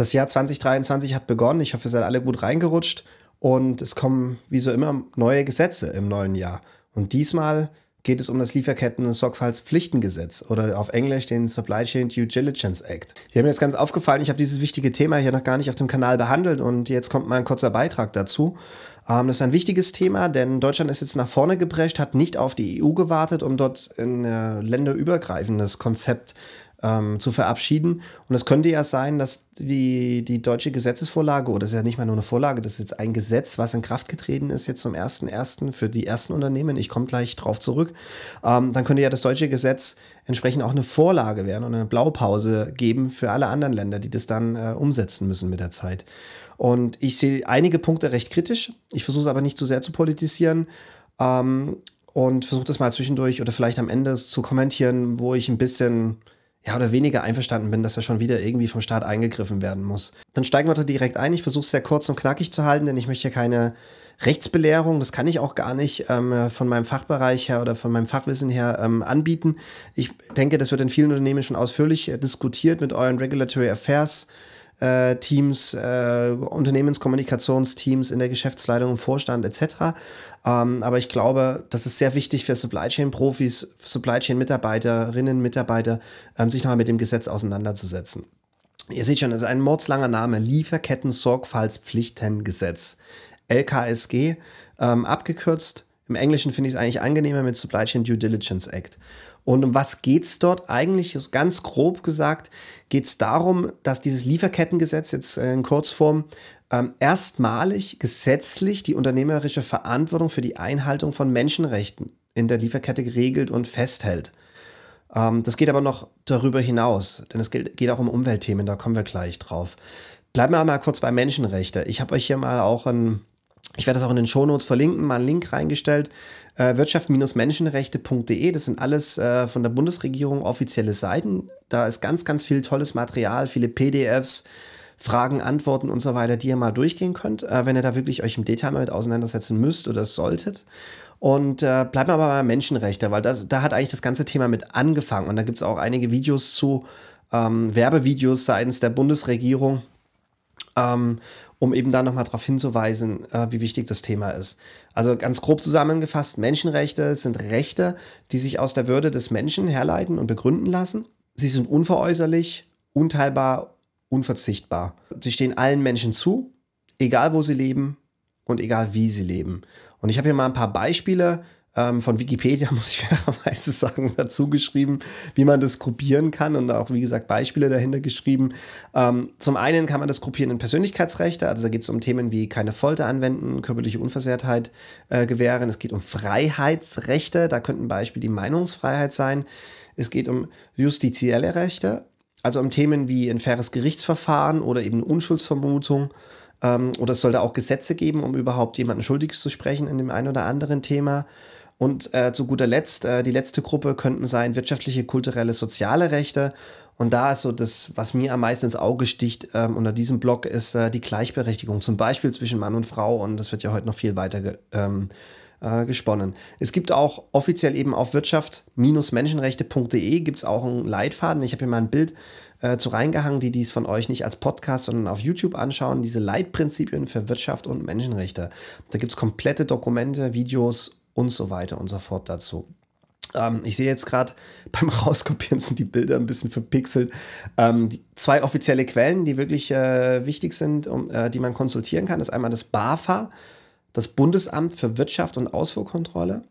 Das Jahr 2023 hat begonnen. Ich hoffe, ihr seid alle gut reingerutscht. Und es kommen, wie so immer, neue Gesetze im neuen Jahr. Und diesmal geht es um das Lieferketten-Sorgfaltspflichtengesetz oder auf Englisch den Supply Chain Due Diligence Act. Hier mir ist ganz aufgefallen, ich habe dieses wichtige Thema hier noch gar nicht auf dem Kanal behandelt und jetzt kommt mal ein kurzer Beitrag dazu. Ähm, das ist ein wichtiges Thema, denn Deutschland ist jetzt nach vorne geprescht, hat nicht auf die EU gewartet, um dort ein äh, länderübergreifendes Konzept ähm, zu verabschieden. Und es könnte ja sein, dass die, die deutsche Gesetzesvorlage, oder das ist ja nicht mal nur eine Vorlage, das ist jetzt ein Gesetz, was in Kraft getreten ist, jetzt zum 1.1. für die ersten Unternehmen, ich komme gleich drauf zurück, ähm, dann könnte ja das deutsche Gesetz entsprechend auch eine Vorlage werden und eine Blaupause geben für alle anderen Länder, die das dann äh, umsetzen müssen mit der Zeit. Und ich sehe einige Punkte recht kritisch. Ich versuche es aber nicht zu sehr zu politisieren. Ähm, und versuche das mal zwischendurch oder vielleicht am Ende zu kommentieren, wo ich ein bisschen ja oder weniger einverstanden bin, dass er schon wieder irgendwie vom Staat eingegriffen werden muss. Dann steigen wir da direkt ein. Ich versuche es sehr kurz und knackig zu halten, denn ich möchte keine Rechtsbelehrung, das kann ich auch gar nicht ähm, von meinem Fachbereich her oder von meinem Fachwissen her ähm, anbieten. Ich denke, das wird in vielen Unternehmen schon ausführlich äh, diskutiert mit euren Regulatory Affairs äh, Teams, äh, Unternehmenskommunikationsteams in der Geschäftsleitung, im Vorstand etc. Ähm, aber ich glaube, das ist sehr wichtig für Supply Chain Profis, Supply Chain Mitarbeiterinnen, Mitarbeiter, ähm, sich nochmal mit dem Gesetz auseinanderzusetzen. Ihr seht schon, es ist ein mordslanger Name, Lieferketten-Sorgfaltspflichtengesetz. LKSG, ähm, abgekürzt. Im Englischen finde ich es eigentlich angenehmer mit Supply Chain Due Diligence Act. Und um was geht es dort eigentlich? Ganz grob gesagt geht es darum, dass dieses Lieferkettengesetz jetzt in Kurzform ähm, erstmalig gesetzlich die unternehmerische Verantwortung für die Einhaltung von Menschenrechten in der Lieferkette geregelt und festhält. Ähm, das geht aber noch darüber hinaus, denn es geht, geht auch um Umweltthemen, da kommen wir gleich drauf. Bleiben wir mal kurz bei Menschenrechte. Ich habe euch hier mal auch ein ich werde das auch in den Shownotes verlinken, mal einen Link reingestellt. Äh, Wirtschaft-menschenrechte.de, das sind alles äh, von der Bundesregierung offizielle Seiten. Da ist ganz, ganz viel tolles Material, viele PDFs, Fragen, Antworten und so weiter, die ihr mal durchgehen könnt, äh, wenn ihr da wirklich euch im Detail mit auseinandersetzen müsst oder solltet. Und äh, bleibt mal bei Menschenrechte, weil das, da hat eigentlich das ganze Thema mit angefangen. Und da gibt es auch einige Videos zu, ähm, Werbevideos seitens der Bundesregierung. Ähm, um eben da nochmal darauf hinzuweisen, äh, wie wichtig das Thema ist. Also ganz grob zusammengefasst, Menschenrechte sind Rechte, die sich aus der Würde des Menschen herleiten und begründen lassen. Sie sind unveräußerlich, unteilbar, unverzichtbar. Sie stehen allen Menschen zu, egal wo sie leben und egal wie sie leben. Und ich habe hier mal ein paar Beispiele ähm, von Wikipedia, muss ich fairerweise sagen, dazu geschrieben, wie man das gruppieren kann und auch, wie gesagt, Beispiele dahinter geschrieben. Ähm, zum einen kann man das gruppieren in Persönlichkeitsrechte, also da geht es um Themen wie keine Folter anwenden, körperliche Unversehrtheit äh, gewähren. Es geht um Freiheitsrechte, da könnten Beispiel die Meinungsfreiheit sein. Es geht um justizielle Rechte, also um Themen wie ein faires Gerichtsverfahren oder eben Unschuldsvermutung. Ähm, oder es sollte auch Gesetze geben, um überhaupt jemanden schuldig zu sprechen in dem einen oder anderen Thema. Und äh, zu guter Letzt, äh, die letzte Gruppe könnten sein wirtschaftliche, kulturelle, soziale Rechte. Und da ist so das, was mir am meisten ins Auge sticht ähm, unter diesem Block, ist äh, die Gleichberechtigung, zum Beispiel zwischen Mann und Frau. Und das wird ja heute noch viel weiter ge ähm, äh, gesponnen. Es gibt auch offiziell eben auf wirtschaft-menschenrechte.de gibt es auch einen Leitfaden. Ich habe hier mal ein Bild äh, zu reingehangen, die dies von euch nicht als Podcast, sondern auf YouTube anschauen. Diese Leitprinzipien für Wirtschaft und Menschenrechte. Da gibt es komplette Dokumente, Videos und so weiter und so fort dazu. Ähm, ich sehe jetzt gerade beim Rauskopieren sind die Bilder ein bisschen verpixelt. Ähm, zwei offizielle Quellen, die wirklich äh, wichtig sind, um, äh, die man konsultieren kann, ist einmal das BAFA, das Bundesamt für Wirtschaft und Ausfuhrkontrolle.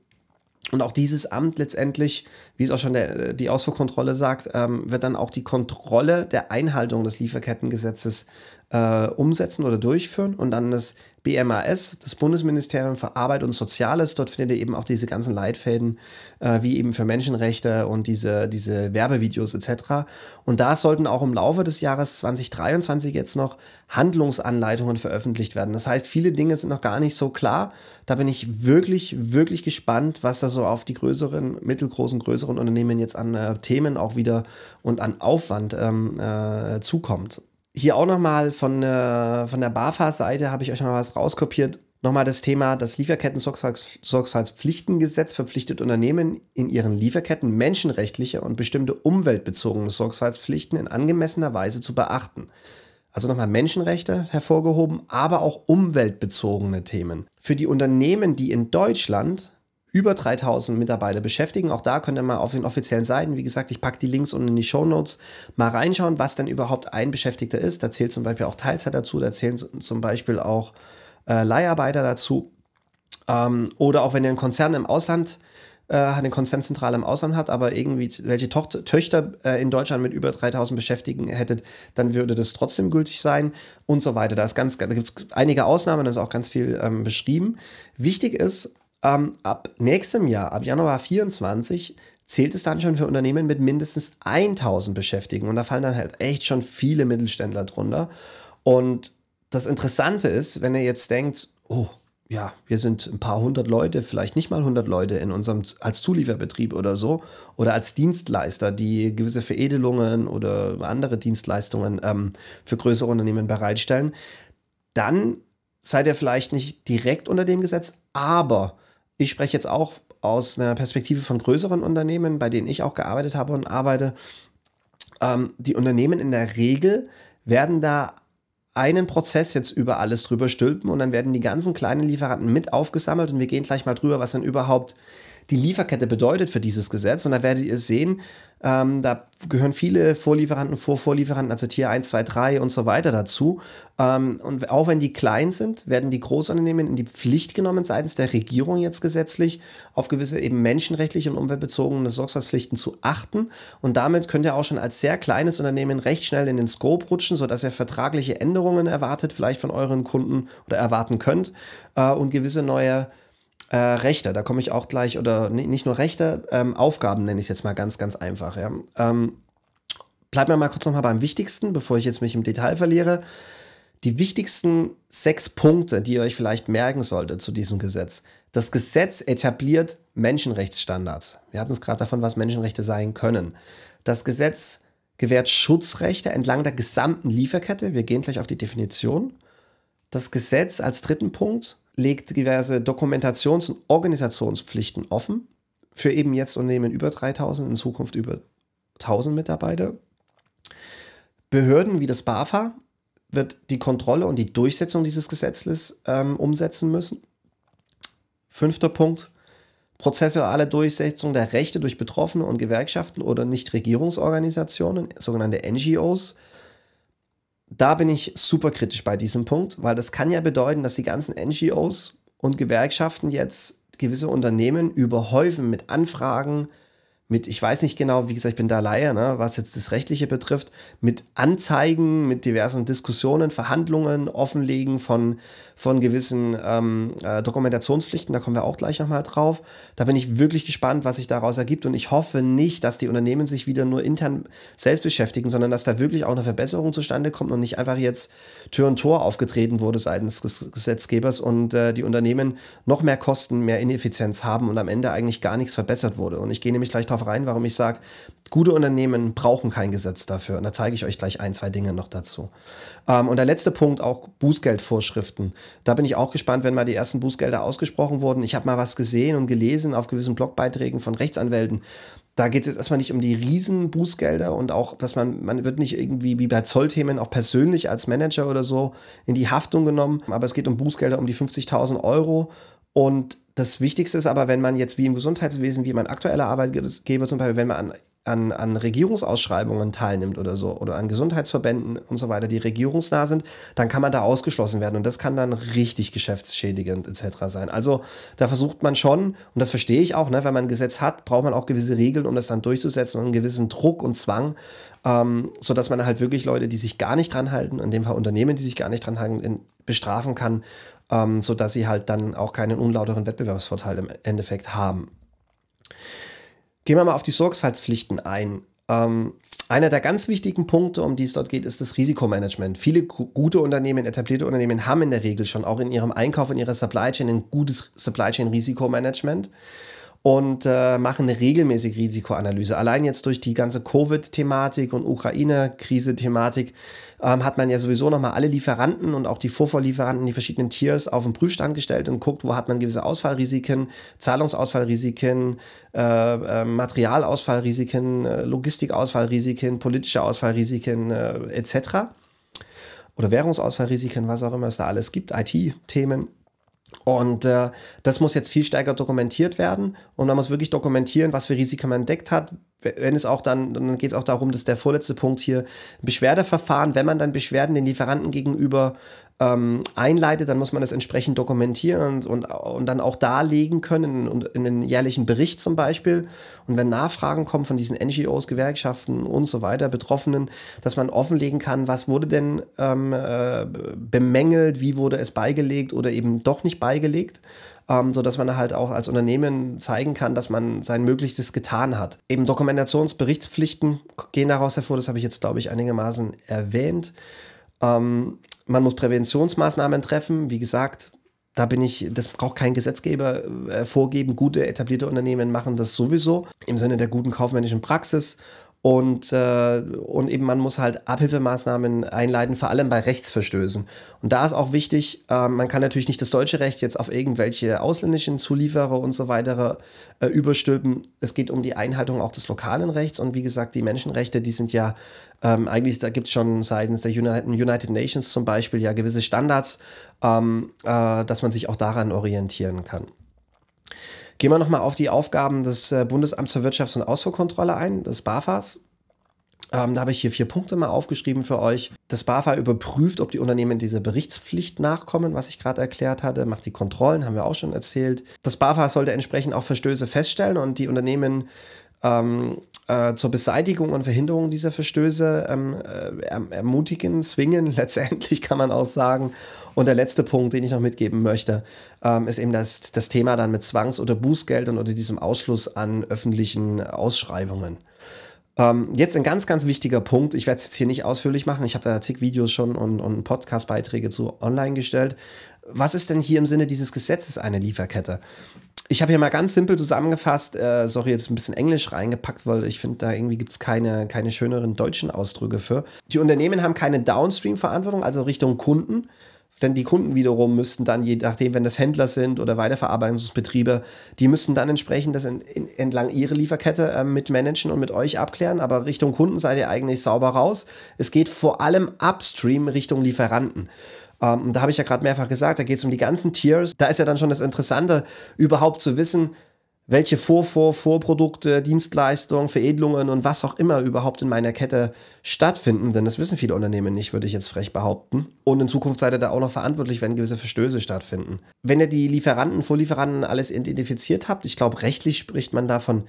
Und auch dieses Amt letztendlich, wie es auch schon der, die Ausfuhrkontrolle sagt, ähm, wird dann auch die Kontrolle der Einhaltung des Lieferkettengesetzes äh, umsetzen oder durchführen. Und dann das BMAS, das Bundesministerium für Arbeit und Soziales. Dort findet ihr eben auch diese ganzen Leitfäden, äh, wie eben für Menschenrechte und diese, diese Werbevideos etc. Und da sollten auch im Laufe des Jahres 2023 jetzt noch Handlungsanleitungen veröffentlicht werden. Das heißt, viele Dinge sind noch gar nicht so klar. Da bin ich wirklich, wirklich gespannt, was da so auf die größeren, mittelgroßen, größeren Unternehmen jetzt an äh, Themen auch wieder und an Aufwand ähm, äh, zukommt. Hier auch nochmal von, äh, von der BAFA-Seite habe ich euch mal was rauskopiert. Nochmal das Thema, das Lieferketten-Sorgfaltspflichtengesetz verpflichtet Unternehmen in ihren Lieferketten menschenrechtliche und bestimmte umweltbezogene Sorgfaltspflichten in angemessener Weise zu beachten. also nochmal Menschenrechte hervorgehoben, aber auch umweltbezogene Themen. Für die Unternehmen, die in Deutschland über 3000 Mitarbeiter beschäftigen. Auch da könnt ihr mal auf den offiziellen Seiten, wie gesagt, ich packe die Links unten in die Show Notes, mal reinschauen, was denn überhaupt ein Beschäftigter ist. Da zählt zum Beispiel auch Teilzeit dazu, da zählen zum Beispiel auch äh, Leiharbeiter dazu. Ähm, oder auch wenn ihr einen Konzern im Ausland äh, eine Konzernzentrale im Ausland hat, aber irgendwie welche Tochter, Töchter äh, in Deutschland mit über 3000 Beschäftigten hättet, dann würde das trotzdem gültig sein und so weiter. Da, da gibt es einige Ausnahmen, da ist auch ganz viel ähm, beschrieben. Wichtig ist, ähm, ab nächstem Jahr, ab Januar 24, zählt es dann schon für Unternehmen mit mindestens 1000 Beschäftigten. Und da fallen dann halt echt schon viele Mittelständler drunter. Und das Interessante ist, wenn ihr jetzt denkt, oh, ja, wir sind ein paar hundert Leute, vielleicht nicht mal hundert Leute in unserem als Zulieferbetrieb oder so oder als Dienstleister, die gewisse Veredelungen oder andere Dienstleistungen ähm, für größere Unternehmen bereitstellen, dann seid ihr vielleicht nicht direkt unter dem Gesetz, aber ich spreche jetzt auch aus einer Perspektive von größeren Unternehmen, bei denen ich auch gearbeitet habe und arbeite. Ähm, die Unternehmen in der Regel werden da einen Prozess jetzt über alles drüber stülpen und dann werden die ganzen kleinen Lieferanten mit aufgesammelt und wir gehen gleich mal drüber, was denn überhaupt die Lieferkette bedeutet für dieses Gesetz. Und da werdet ihr sehen, ähm, da gehören viele Vorlieferanten, Vorvorlieferanten, also Tier 1, 2, 3 und so weiter dazu. Ähm, und auch wenn die klein sind, werden die Großunternehmen in die Pflicht genommen, seitens der Regierung jetzt gesetzlich, auf gewisse eben menschenrechtliche und umweltbezogene Sorgfaltspflichten zu achten. Und damit könnt ihr auch schon als sehr kleines Unternehmen recht schnell in den Scope rutschen, sodass ihr vertragliche Änderungen erwartet, vielleicht von euren Kunden oder erwarten könnt äh, und gewisse neue äh, Rechte, da komme ich auch gleich, oder nicht nur Rechte, ähm, Aufgaben nenne ich es jetzt mal ganz, ganz einfach. Ja. Ähm, bleiben wir mal kurz nochmal beim Wichtigsten, bevor ich jetzt mich im Detail verliere. Die wichtigsten sechs Punkte, die ihr euch vielleicht merken solltet zu diesem Gesetz. Das Gesetz etabliert Menschenrechtsstandards. Wir hatten es gerade davon, was Menschenrechte sein können. Das Gesetz gewährt Schutzrechte entlang der gesamten Lieferkette. Wir gehen gleich auf die Definition. Das Gesetz als dritten Punkt legt diverse Dokumentations- und Organisationspflichten offen für eben jetzt Unternehmen über 3000, in Zukunft über 1000 Mitarbeiter. Behörden wie das BAFA wird die Kontrolle und die Durchsetzung dieses Gesetzes ähm, umsetzen müssen. Fünfter Punkt. Prozessuale Durchsetzung der Rechte durch Betroffene und Gewerkschaften oder Nichtregierungsorganisationen, sogenannte NGOs, da bin ich super kritisch bei diesem Punkt, weil das kann ja bedeuten, dass die ganzen NGOs und Gewerkschaften jetzt gewisse Unternehmen überhäufen mit Anfragen, mit, ich weiß nicht genau, wie gesagt, ich bin da Laie, ne, was jetzt das Rechtliche betrifft, mit Anzeigen, mit diversen Diskussionen, Verhandlungen, Offenlegen von, von gewissen ähm, äh, Dokumentationspflichten, da kommen wir auch gleich nochmal drauf. Da bin ich wirklich gespannt, was sich daraus ergibt und ich hoffe nicht, dass die Unternehmen sich wieder nur intern selbst beschäftigen, sondern dass da wirklich auch eine Verbesserung zustande kommt und nicht einfach jetzt Tür und Tor aufgetreten wurde seitens des Gesetzgebers und äh, die Unternehmen noch mehr Kosten, mehr Ineffizienz haben und am Ende eigentlich gar nichts verbessert wurde. Und ich gehe nämlich gleich darauf drauf rein, warum ich sage, gute Unternehmen brauchen kein Gesetz dafür. Und da zeige ich euch gleich ein, zwei Dinge noch dazu. Ähm, und der letzte Punkt, auch Bußgeldvorschriften. Da bin ich auch gespannt, wenn mal die ersten Bußgelder ausgesprochen wurden. Ich habe mal was gesehen und gelesen auf gewissen Blogbeiträgen von Rechtsanwälten. Da geht es jetzt erstmal nicht um die riesen Bußgelder und auch, dass man, man wird nicht irgendwie wie bei Zollthemen auch persönlich als Manager oder so in die Haftung genommen, aber es geht um Bußgelder um die 50.000 Euro und das Wichtigste ist aber, wenn man jetzt wie im Gesundheitswesen, wie mein aktueller Arbeitgeber zum Beispiel, wenn man an, an, an Regierungsausschreibungen teilnimmt oder so, oder an Gesundheitsverbänden und so weiter, die regierungsnah sind, dann kann man da ausgeschlossen werden und das kann dann richtig geschäftsschädigend etc. sein. Also da versucht man schon, und das verstehe ich auch, ne, wenn man ein Gesetz hat, braucht man auch gewisse Regeln, um das dann durchzusetzen und einen gewissen Druck und Zwang, ähm, sodass man halt wirklich Leute, die sich gar nicht dran halten, in dem Fall Unternehmen, die sich gar nicht dran halten, in, bestrafen kann ähm, sodass sie halt dann auch keinen unlauteren Wettbewerbsvorteil im Endeffekt haben. Gehen wir mal auf die Sorgfaltspflichten ein. Ähm, einer der ganz wichtigen Punkte, um die es dort geht, ist das Risikomanagement. Viele gute Unternehmen, etablierte Unternehmen haben in der Regel schon auch in ihrem Einkauf, in ihrer Supply Chain ein gutes Supply Chain Risikomanagement und äh, machen eine regelmäßige Risikoanalyse. Allein jetzt durch die ganze Covid-Thematik und Ukraine-Krise-Thematik ähm, hat man ja sowieso nochmal alle Lieferanten und auch die Vorvorlieferanten, die verschiedenen Tiers auf den Prüfstand gestellt und guckt, wo hat man gewisse Ausfallrisiken, Zahlungsausfallrisiken, äh, äh, Materialausfallrisiken, Logistikausfallrisiken, politische Ausfallrisiken äh, etc. oder Währungsausfallrisiken, was auch immer es da alles gibt, IT-Themen. Und äh, das muss jetzt viel stärker dokumentiert werden und man muss wirklich dokumentieren, was für Risiken man entdeckt hat. Wenn es auch dann, dann geht es auch darum, dass der vorletzte Punkt hier Beschwerdeverfahren, wenn man dann Beschwerden den Lieferanten gegenüber ähm, einleitet, dann muss man das entsprechend dokumentieren und, und, und dann auch darlegen können in, in den jährlichen Bericht zum Beispiel. Und wenn Nachfragen kommen von diesen NGOs, Gewerkschaften und so weiter, Betroffenen, dass man offenlegen kann, was wurde denn ähm, äh, bemängelt, wie wurde es beigelegt oder eben doch nicht beigelegt. Ähm, so dass man halt auch als Unternehmen zeigen kann, dass man sein Möglichstes getan hat. Eben Dokumentationsberichtspflichten gehen daraus hervor, das habe ich jetzt, glaube ich, einigermaßen erwähnt. Ähm, man muss Präventionsmaßnahmen treffen. Wie gesagt, da bin ich, das braucht kein Gesetzgeber äh, vorgeben. Gute etablierte Unternehmen machen das sowieso im Sinne der guten kaufmännischen Praxis und, äh, und eben man muss halt Abhilfemaßnahmen einleiten, vor allem bei Rechtsverstößen. Und da ist auch wichtig, äh, man kann natürlich nicht das deutsche Recht jetzt auf irgendwelche ausländischen Zulieferer und so weiter äh, überstülpen. Es geht um die Einhaltung auch des lokalen Rechts und wie gesagt, die Menschenrechte, die sind ja ähm, eigentlich, da gibt es schon seitens der United Nations zum Beispiel ja gewisse Standards, ähm, äh, dass man sich auch daran orientieren kann. Gehen wir nochmal auf die Aufgaben des äh, Bundesamts für Wirtschafts- und Ausfuhrkontrolle ein, des BAFAs. Ähm, da habe ich hier vier Punkte mal aufgeschrieben für euch. Das BAFA überprüft, ob die Unternehmen dieser Berichtspflicht nachkommen, was ich gerade erklärt hatte, macht die Kontrollen, haben wir auch schon erzählt. Das BAFA sollte entsprechend auch Verstöße feststellen und die Unternehmen ähm, äh, zur Beseitigung und Verhinderung dieser Verstöße ähm, äh, ermutigen, zwingen, letztendlich kann man auch sagen. Und der letzte Punkt, den ich noch mitgeben möchte, ähm, ist eben das, das Thema dann mit Zwangs- oder Bußgeldern oder diesem Ausschluss an öffentlichen Ausschreibungen. Ähm, jetzt ein ganz, ganz wichtiger Punkt. Ich werde es jetzt hier nicht ausführlich machen. Ich habe da zig Videos schon und, und Podcast-Beiträge zu online gestellt. Was ist denn hier im Sinne dieses Gesetzes eine Lieferkette? Ich habe hier mal ganz simpel zusammengefasst, äh, sorry, jetzt ein bisschen Englisch reingepackt, weil ich finde, da irgendwie gibt es keine, keine schöneren deutschen Ausdrücke für. Die Unternehmen haben keine Downstream-Verantwortung, also Richtung Kunden. Denn die Kunden wiederum müssten dann, je nachdem, wenn das Händler sind oder Weiterverarbeitungsbetriebe, die müssten dann entsprechend das in, in, entlang ihrer Lieferkette äh, mit managen und mit euch abklären. Aber Richtung Kunden seid ihr eigentlich sauber raus. Es geht vor allem upstream Richtung Lieferanten. Ähm, da habe ich ja gerade mehrfach gesagt, da geht es um die ganzen Tiers. Da ist ja dann schon das Interessante, überhaupt zu wissen, welche Vor-, Vor-, Vorprodukte, Dienstleistungen, Veredelungen und was auch immer überhaupt in meiner Kette stattfinden. Denn das wissen viele Unternehmen nicht, würde ich jetzt frech behaupten. Und in Zukunft seid ihr da auch noch verantwortlich, wenn gewisse Verstöße stattfinden. Wenn ihr die Lieferanten, Vorlieferanten alles identifiziert habt, ich glaube, rechtlich spricht man davon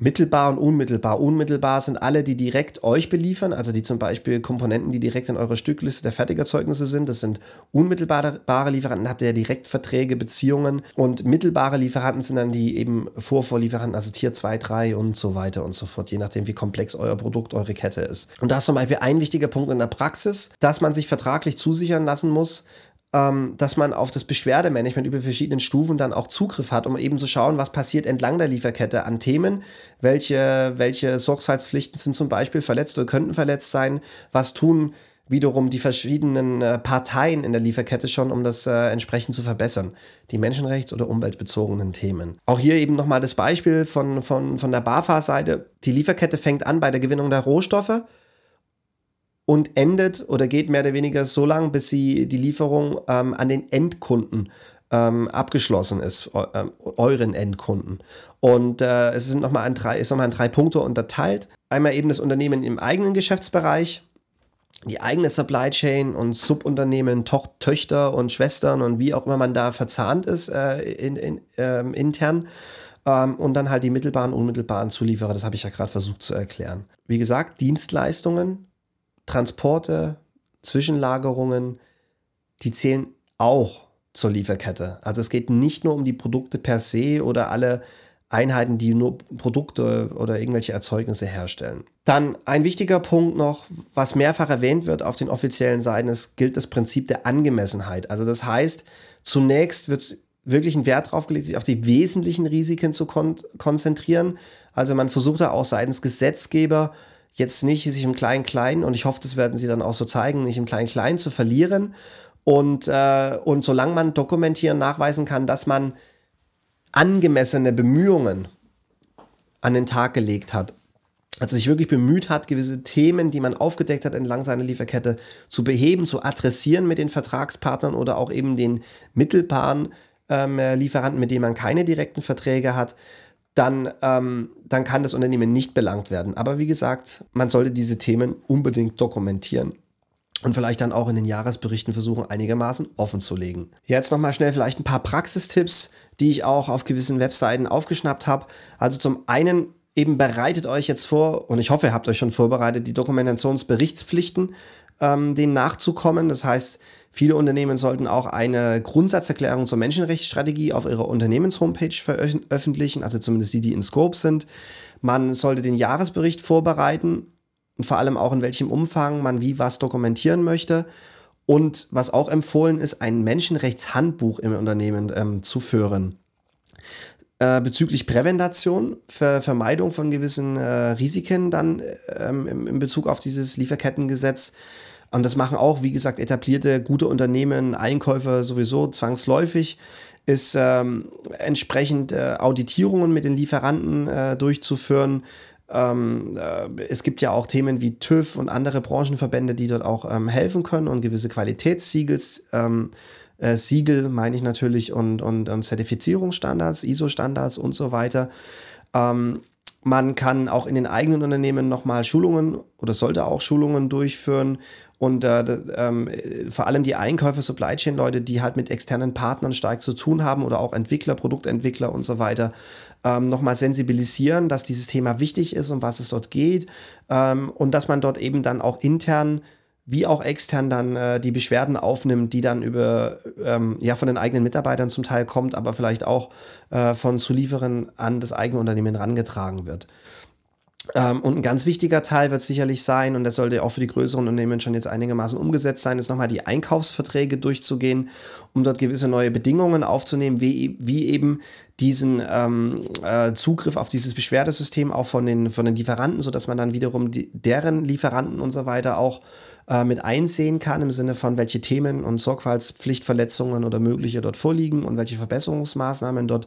Mittelbar und unmittelbar. Unmittelbar sind alle, die direkt euch beliefern, also die zum Beispiel Komponenten, die direkt in eurer Stückliste der Fertigerzeugnisse sind. Das sind unmittelbare Lieferanten, habt ihr ja Direktverträge, Beziehungen. Und mittelbare Lieferanten sind dann die eben Vorvorlieferanten, also Tier 2, 3 und so weiter und so fort, je nachdem, wie komplex euer Produkt, eure Kette ist. Und da ist zum Beispiel ein wichtiger Punkt in der Praxis, dass man sich vertraglich zusichern lassen muss, ähm, dass man auf das Beschwerdemanagement über verschiedenen Stufen dann auch Zugriff hat, um eben zu schauen, was passiert entlang der Lieferkette an Themen, welche, welche Sorgfaltspflichten sind zum Beispiel verletzt oder könnten verletzt sein, was tun wiederum die verschiedenen äh, Parteien in der Lieferkette schon, um das äh, entsprechend zu verbessern. Die menschenrechts- oder umweltbezogenen Themen. Auch hier eben nochmal das Beispiel von, von, von der BAFA-Seite. Die Lieferkette fängt an bei der Gewinnung der Rohstoffe und endet oder geht mehr oder weniger so lang, bis sie die Lieferung ähm, an den Endkunden ähm, abgeschlossen ist, äh, euren Endkunden. Und äh, es sind nochmal an drei, ist nochmal in drei Punkte unterteilt. Einmal eben das Unternehmen im eigenen Geschäftsbereich, die eigene Supply Chain und Subunternehmen, Toch Töchter und Schwestern und wie auch immer man da verzahnt ist äh, in, in, ähm, intern. Ähm, und dann halt die mittelbaren, unmittelbaren Zulieferer, das habe ich ja gerade versucht zu erklären. Wie gesagt, Dienstleistungen, Transporte, Zwischenlagerungen, die zählen auch zur Lieferkette. Also es geht nicht nur um die Produkte per se oder alle Einheiten, die nur Produkte oder irgendwelche Erzeugnisse herstellen. Dann ein wichtiger Punkt noch, was mehrfach erwähnt wird auf den offiziellen Seiten, es gilt das Prinzip der Angemessenheit. Also das heißt, zunächst wird wirklich ein Wert drauf gelegt, sich auf die wesentlichen Risiken zu kon konzentrieren. Also man versucht da auch seitens Gesetzgeber jetzt nicht sich im Klein-Klein, und ich hoffe, das werden sie dann auch so zeigen, nicht im Klein-Klein zu verlieren. Und, äh, und solange man dokumentieren, nachweisen kann, dass man angemessene Bemühungen an den Tag gelegt hat, also sich wirklich bemüht hat, gewisse Themen, die man aufgedeckt hat entlang seiner Lieferkette, zu beheben, zu adressieren mit den Vertragspartnern oder auch eben den mittelbaren ähm, Lieferanten, mit denen man keine direkten Verträge hat, dann, ähm, dann kann das Unternehmen nicht belangt werden. Aber wie gesagt, man sollte diese Themen unbedingt dokumentieren und vielleicht dann auch in den Jahresberichten versuchen, einigermaßen offen zu legen. Jetzt nochmal schnell vielleicht ein paar Praxistipps, die ich auch auf gewissen Webseiten aufgeschnappt habe. Also zum einen eben bereitet euch jetzt vor, und ich hoffe, ihr habt euch schon vorbereitet, die Dokumentationsberichtspflichten, ähm, denen nachzukommen. Das heißt, viele Unternehmen sollten auch eine Grundsatzerklärung zur Menschenrechtsstrategie auf ihrer Unternehmenshomepage veröffentlichen, also zumindest die, die in Scope sind. Man sollte den Jahresbericht vorbereiten und vor allem auch in welchem Umfang man wie was dokumentieren möchte. Und was auch empfohlen ist, ein Menschenrechtshandbuch im Unternehmen ähm, zu führen. Äh, bezüglich Präventation, Ver Vermeidung von gewissen äh, Risiken dann ähm, im, in Bezug auf dieses Lieferkettengesetz. Und das machen auch, wie gesagt, etablierte, gute Unternehmen, Einkäufer sowieso zwangsläufig, ist ähm, entsprechend äh, Auditierungen mit den Lieferanten äh, durchzuführen. Ähm, äh, es gibt ja auch Themen wie TÜV und andere Branchenverbände, die dort auch ähm, helfen können und gewisse Qualitätssiegels ähm, äh, Siegel, meine ich natürlich, und, und, und Zertifizierungsstandards, ISO-Standards und so weiter. Ähm, man kann auch in den eigenen Unternehmen nochmal Schulungen oder sollte auch Schulungen durchführen. Und äh, ähm, vor allem die Einkäufer, Supply Chain Leute, die halt mit externen Partnern stark zu tun haben oder auch Entwickler, Produktentwickler und so weiter, ähm, nochmal sensibilisieren, dass dieses Thema wichtig ist, um was es dort geht. Ähm, und dass man dort eben dann auch intern wie auch extern dann äh, die Beschwerden aufnimmt, die dann über ähm, ja von den eigenen Mitarbeitern zum Teil kommt, aber vielleicht auch äh, von Zulieferern an das eigene Unternehmen rangetragen wird. Ähm, und ein ganz wichtiger Teil wird sicherlich sein, und das sollte auch für die größeren Unternehmen schon jetzt einigermaßen umgesetzt sein, ist nochmal die Einkaufsverträge durchzugehen, um dort gewisse neue Bedingungen aufzunehmen, wie, wie eben diesen ähm, äh, Zugriff auf dieses Beschwerdesystem auch von den, von den Lieferanten, sodass man dann wiederum die, deren Lieferanten und so weiter auch äh, mit einsehen kann, im Sinne von welche Themen und Sorgfaltspflichtverletzungen oder mögliche dort vorliegen und welche Verbesserungsmaßnahmen dort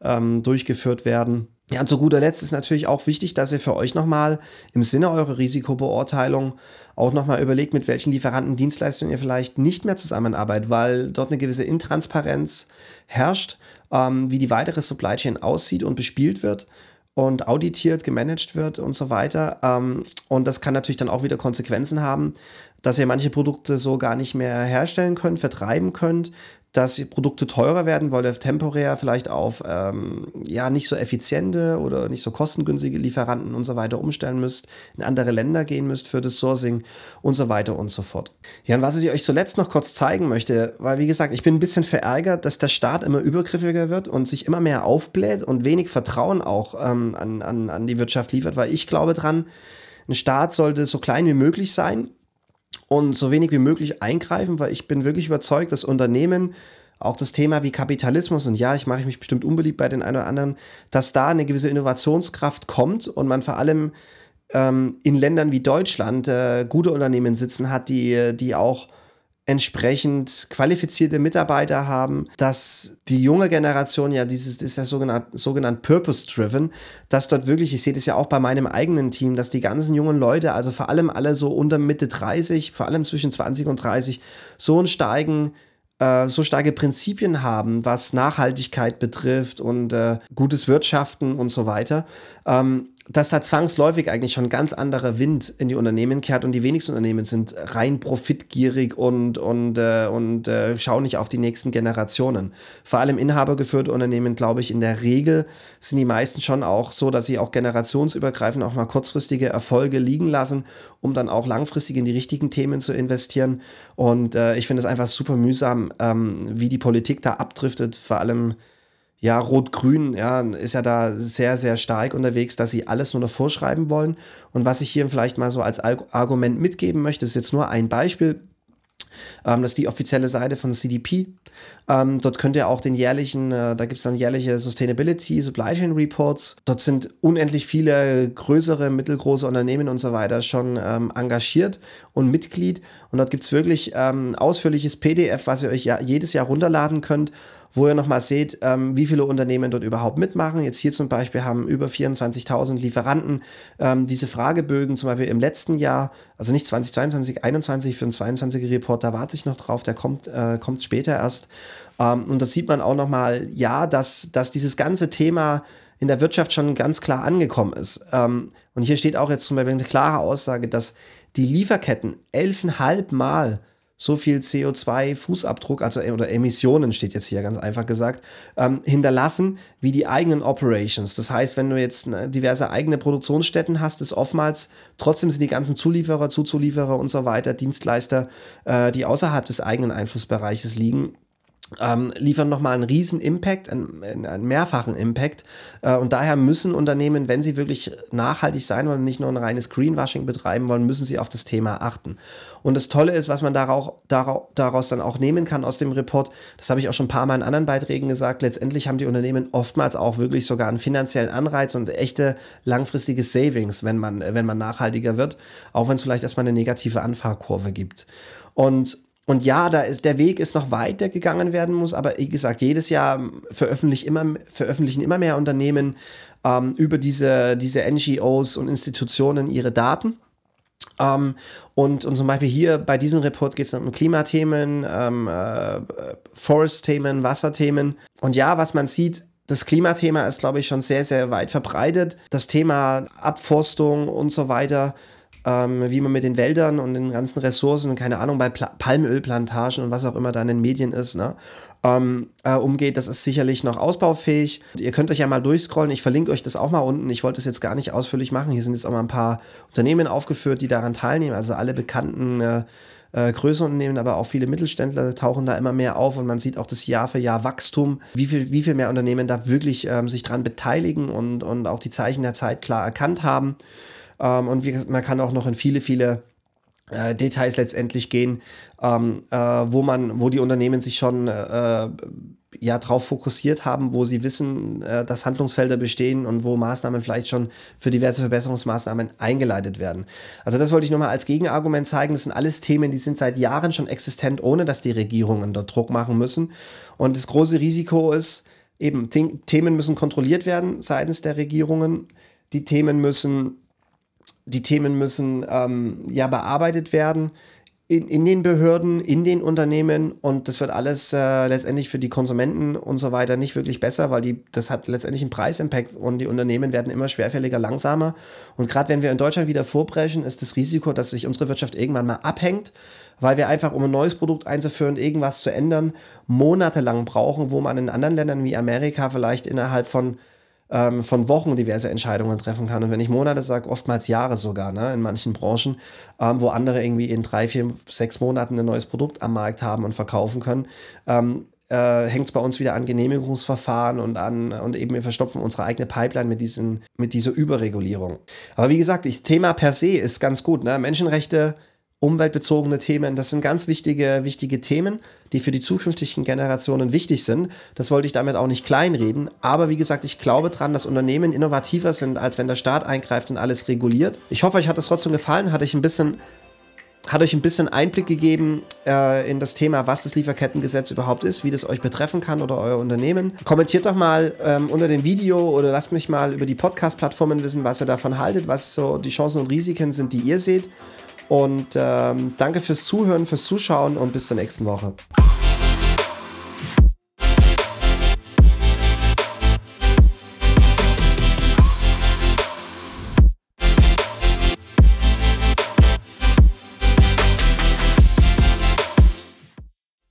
ähm, durchgeführt werden. Ja, und zu guter Letzt ist natürlich auch wichtig, dass ihr für euch nochmal im Sinne eurer Risikobeurteilung auch nochmal überlegt, mit welchen Lieferanten Dienstleistungen ihr vielleicht nicht mehr zusammenarbeitet, weil dort eine gewisse Intransparenz herrscht, ähm, wie die weitere Supply Chain aussieht und bespielt wird und auditiert, gemanagt wird und so weiter. Ähm, und das kann natürlich dann auch wieder Konsequenzen haben, dass ihr manche Produkte so gar nicht mehr herstellen könnt, vertreiben könnt, dass Produkte teurer werden, weil ihr temporär vielleicht auf ähm, ja nicht so effiziente oder nicht so kostengünstige Lieferanten und so weiter umstellen müsst, in andere Länder gehen müsst für das Sourcing und so weiter und so fort. Ja, und was ich euch zuletzt noch kurz zeigen möchte, weil wie gesagt, ich bin ein bisschen verärgert, dass der Staat immer übergriffiger wird und sich immer mehr aufbläht und wenig Vertrauen auch ähm, an, an, an die Wirtschaft liefert, weil ich glaube dran, ein Staat sollte so klein wie möglich sein und so wenig wie möglich eingreifen, weil ich bin wirklich überzeugt, dass Unternehmen auch das Thema wie Kapitalismus und ja, ich mache mich bestimmt unbeliebt bei den einen oder anderen, dass da eine gewisse Innovationskraft kommt und man vor allem ähm, in Ländern wie Deutschland äh, gute Unternehmen sitzen hat, die, die auch entsprechend qualifizierte Mitarbeiter haben, dass die junge Generation ja dieses ist ja sogenannt, sogenannt Purpose-Driven, dass dort wirklich, ich sehe das ja auch bei meinem eigenen Team, dass die ganzen jungen Leute, also vor allem alle so unter Mitte 30, vor allem zwischen 20 und 30, so einen steigen äh, so starke Prinzipien haben, was Nachhaltigkeit betrifft und äh, gutes Wirtschaften und so weiter, ähm, dass da zwangsläufig eigentlich schon ganz anderer Wind in die Unternehmen kehrt und die wenigsten Unternehmen sind rein profitgierig und, und, äh, und äh, schauen nicht auf die nächsten Generationen. Vor allem inhabergeführte Unternehmen, glaube ich, in der Regel sind die meisten schon auch so, dass sie auch generationsübergreifend auch mal kurzfristige Erfolge liegen lassen, um dann auch langfristig in die richtigen Themen zu investieren. Und äh, ich finde es einfach super mühsam, ähm, wie die Politik da abdriftet, vor allem ja, Rot-Grün, ja, ist ja da sehr, sehr stark unterwegs, dass sie alles nur noch vorschreiben wollen. Und was ich hier vielleicht mal so als Argument mitgeben möchte, ist jetzt nur ein Beispiel. Ähm, das ist die offizielle Seite von CDP. Ähm, dort könnt ihr auch den jährlichen, äh, da gibt es dann jährliche Sustainability, Supply Chain Reports. Dort sind unendlich viele größere, mittelgroße Unternehmen und so weiter schon ähm, engagiert und Mitglied. Und dort gibt es wirklich ähm, ausführliches PDF, was ihr euch ja jedes Jahr runterladen könnt, wo ihr nochmal seht, ähm, wie viele Unternehmen dort überhaupt mitmachen. Jetzt hier zum Beispiel haben über 24.000 Lieferanten ähm, diese Fragebögen zum Beispiel im letzten Jahr, also nicht 2022, 2021 für den 22er Report, da warte ich noch drauf, der kommt, äh, kommt später erst. Ähm, und das sieht man auch nochmal, ja, dass, dass dieses ganze Thema in der Wirtschaft schon ganz klar angekommen ist. Ähm, und hier steht auch jetzt zum Beispiel eine klare Aussage, dass die Lieferketten elfeinhalb Mal so viel CO2-Fußabdruck, also äh, oder Emissionen steht jetzt hier ganz einfach gesagt, ähm, hinterlassen wie die eigenen Operations. Das heißt, wenn du jetzt ne, diverse eigene Produktionsstätten hast, ist oftmals trotzdem sind die ganzen Zulieferer, Zuzulieferer und so weiter, Dienstleister, äh, die außerhalb des eigenen Einflussbereiches liegen, ähm, liefern nochmal einen riesen Impact, einen, einen mehrfachen Impact. Äh, und daher müssen Unternehmen, wenn sie wirklich nachhaltig sein wollen nicht nur ein reines Greenwashing betreiben wollen, müssen sie auf das Thema achten. Und das Tolle ist, was man daraus, daraus dann auch nehmen kann aus dem Report, das habe ich auch schon ein paar Mal in anderen Beiträgen gesagt, letztendlich haben die Unternehmen oftmals auch wirklich sogar einen finanziellen Anreiz und echte langfristige Savings, wenn man, wenn man nachhaltiger wird, auch wenn es vielleicht erstmal eine negative Anfahrkurve gibt. Und und ja, da ist der Weg ist noch weiter gegangen werden muss, aber wie gesagt, jedes Jahr veröffentlichen immer, veröffentlichen immer mehr Unternehmen ähm, über diese, diese NGOs und Institutionen ihre Daten. Ähm, und, und zum Beispiel hier bei diesem Report geht es um Klimathemen, ähm, äh, Forest-Themen, Wasserthemen. Und ja, was man sieht, das Klimathema ist, glaube ich, schon sehr, sehr weit verbreitet. Das Thema Abforstung und so weiter ähm, wie man mit den Wäldern und den ganzen Ressourcen, keine Ahnung, bei Pla Palmölplantagen und was auch immer da in den Medien ist, ne, ähm, äh, umgeht. Das ist sicherlich noch ausbaufähig. Ihr könnt euch ja mal durchscrollen. Ich verlinke euch das auch mal unten. Ich wollte das jetzt gar nicht ausführlich machen. Hier sind jetzt auch mal ein paar Unternehmen aufgeführt, die daran teilnehmen. Also alle bekannten äh, äh, größere Unternehmen, aber auch viele Mittelständler tauchen da immer mehr auf und man sieht auch das Jahr für Jahr Wachstum, wie viel, wie viel mehr Unternehmen da wirklich ähm, sich dran beteiligen und, und auch die Zeichen der Zeit klar erkannt haben. Ähm, und wie, man kann auch noch in viele, viele äh, Details letztendlich gehen, ähm, äh, wo man, wo die Unternehmen sich schon äh, ja drauf fokussiert haben, wo sie wissen, äh, dass Handlungsfelder bestehen und wo Maßnahmen vielleicht schon für diverse Verbesserungsmaßnahmen eingeleitet werden. Also das wollte ich nur mal als Gegenargument zeigen. Das sind alles Themen, die sind seit Jahren schon existent, ohne dass die Regierungen dort Druck machen müssen. Und das große Risiko ist, eben Themen müssen kontrolliert werden seitens der Regierungen. Die Themen müssen die Themen müssen ähm, ja bearbeitet werden in, in den Behörden, in den Unternehmen und das wird alles äh, letztendlich für die Konsumenten und so weiter nicht wirklich besser, weil die, das hat letztendlich einen Preisimpact und die Unternehmen werden immer schwerfälliger, langsamer. Und gerade wenn wir in Deutschland wieder vorbrechen, ist das Risiko, dass sich unsere Wirtschaft irgendwann mal abhängt, weil wir einfach, um ein neues Produkt einzuführen, irgendwas zu ändern, monatelang brauchen, wo man in anderen Ländern wie Amerika vielleicht innerhalb von ähm, von Wochen diverse Entscheidungen treffen kann. Und wenn ich Monate sage, oftmals Jahre sogar, ne, in manchen Branchen, ähm, wo andere irgendwie in drei, vier, sechs Monaten ein neues Produkt am Markt haben und verkaufen können. Ähm, äh, hängt es bei uns wieder an Genehmigungsverfahren und an und eben wir verstopfen unsere eigene Pipeline mit diesen mit dieser Überregulierung. Aber wie gesagt, das Thema per se ist ganz gut. Ne? Menschenrechte umweltbezogene Themen, das sind ganz wichtige, wichtige Themen, die für die zukünftigen Generationen wichtig sind. Das wollte ich damit auch nicht kleinreden. Aber wie gesagt, ich glaube daran, dass Unternehmen innovativer sind, als wenn der Staat eingreift und alles reguliert. Ich hoffe, euch hat das trotzdem gefallen. Hatte ich ein bisschen hat euch ein bisschen Einblick gegeben äh, in das Thema, was das Lieferkettengesetz überhaupt ist, wie das euch betreffen kann oder euer Unternehmen. Kommentiert doch mal ähm, unter dem Video oder lasst mich mal über die Podcast-Plattformen wissen, was ihr davon haltet, was so die Chancen und Risiken sind, die ihr seht. Und ähm, danke fürs Zuhören, fürs Zuschauen und bis zur nächsten Woche.